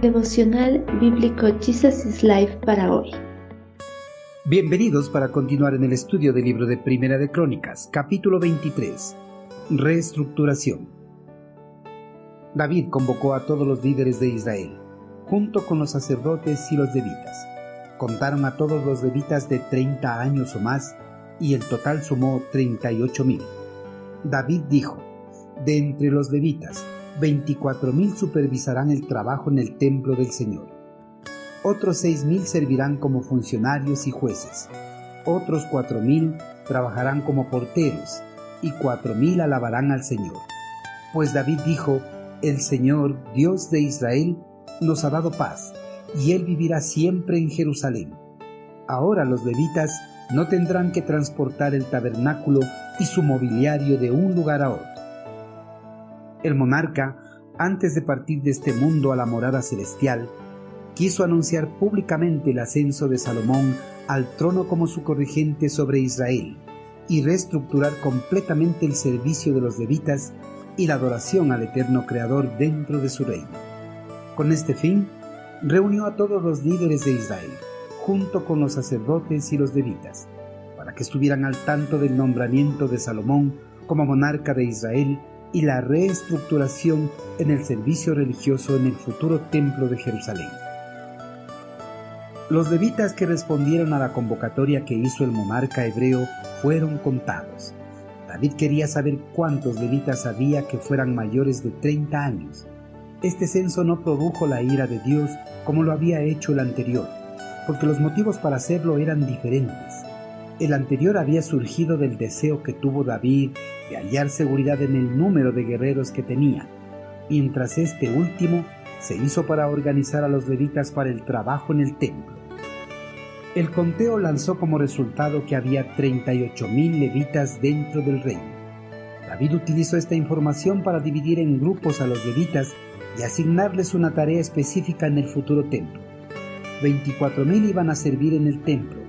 Devocional Bíblico Jesus is Life para hoy. Bienvenidos para continuar en el estudio del libro de Primera de Crónicas, capítulo 23. Reestructuración. David convocó a todos los líderes de Israel, junto con los sacerdotes y los levitas. Contaron a todos los levitas de 30 años o más, y el total sumó 38 mil. David dijo, de entre los levitas, 24.000 supervisarán el trabajo en el templo del Señor. Otros 6.000 servirán como funcionarios y jueces. Otros 4.000 trabajarán como porteros y 4.000 alabarán al Señor. Pues David dijo, el Señor, Dios de Israel, nos ha dado paz, y Él vivirá siempre en Jerusalén. Ahora los levitas no tendrán que transportar el tabernáculo y su mobiliario de un lugar a otro el monarca, antes de partir de este mundo a la morada celestial, quiso anunciar públicamente el ascenso de Salomón al trono como su corregente sobre Israel y reestructurar completamente el servicio de los levitas y la adoración al eterno Creador dentro de su reino. Con este fin, reunió a todos los líderes de Israel, junto con los sacerdotes y los levitas, para que estuvieran al tanto del nombramiento de Salomón como monarca de Israel y la reestructuración en el servicio religioso en el futuro templo de Jerusalén. Los levitas que respondieron a la convocatoria que hizo el monarca hebreo fueron contados. David quería saber cuántos levitas había que fueran mayores de 30 años. Este censo no produjo la ira de Dios como lo había hecho el anterior, porque los motivos para hacerlo eran diferentes. El anterior había surgido del deseo que tuvo David de hallar seguridad en el número de guerreros que tenía, mientras este último se hizo para organizar a los levitas para el trabajo en el templo. El conteo lanzó como resultado que había 38.000 levitas dentro del reino. David utilizó esta información para dividir en grupos a los levitas y asignarles una tarea específica en el futuro templo. 24.000 iban a servir en el templo,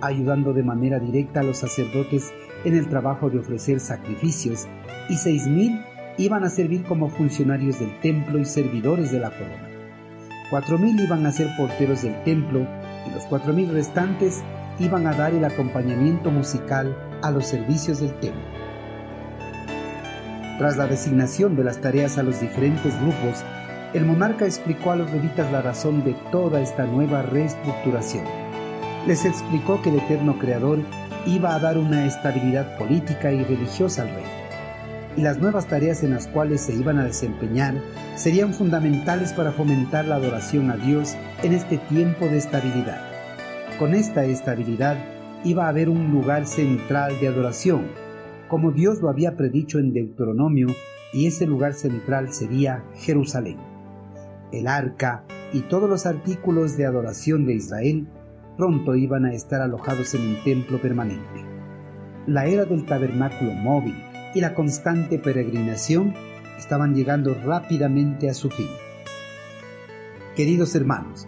ayudando de manera directa a los sacerdotes en el trabajo de ofrecer sacrificios, y seis mil iban a servir como funcionarios del templo y servidores de la corona. Cuatro mil iban a ser porteros del templo y los cuatro mil restantes iban a dar el acompañamiento musical a los servicios del templo. Tras la designación de las tareas a los diferentes grupos, el monarca explicó a los levitas la razón de toda esta nueva reestructuración les explicó que el eterno Creador iba a dar una estabilidad política y religiosa al reino, y las nuevas tareas en las cuales se iban a desempeñar serían fundamentales para fomentar la adoración a Dios en este tiempo de estabilidad. Con esta estabilidad iba a haber un lugar central de adoración, como Dios lo había predicho en Deuteronomio, y ese lugar central sería Jerusalén. El arca y todos los artículos de adoración de Israel pronto iban a estar alojados en un templo permanente. La era del tabernáculo móvil y la constante peregrinación estaban llegando rápidamente a su fin. Queridos hermanos,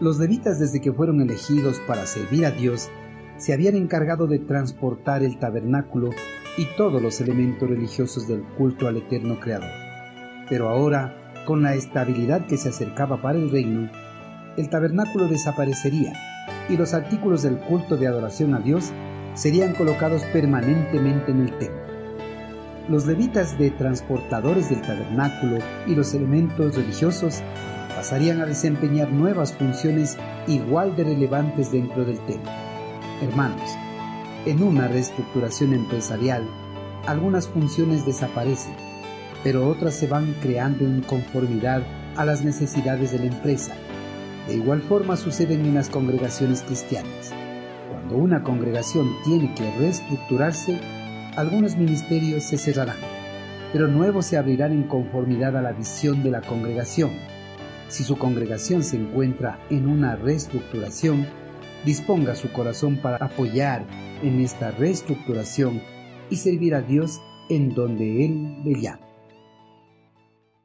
los levitas desde que fueron elegidos para servir a Dios se habían encargado de transportar el tabernáculo y todos los elementos religiosos del culto al eterno Creador. Pero ahora, con la estabilidad que se acercaba para el reino, el tabernáculo desaparecería y los artículos del culto de adoración a Dios serían colocados permanentemente en el templo. Los levitas de transportadores del tabernáculo y los elementos religiosos pasarían a desempeñar nuevas funciones igual de relevantes dentro del templo. Hermanos, en una reestructuración empresarial, algunas funciones desaparecen, pero otras se van creando en conformidad a las necesidades de la empresa de igual forma suceden en las congregaciones cristianas. Cuando una congregación tiene que reestructurarse, algunos ministerios se cerrarán, pero nuevos se abrirán en conformidad a la visión de la congregación. Si su congregación se encuentra en una reestructuración, disponga su corazón para apoyar en esta reestructuración y servir a Dios en donde Él le llama.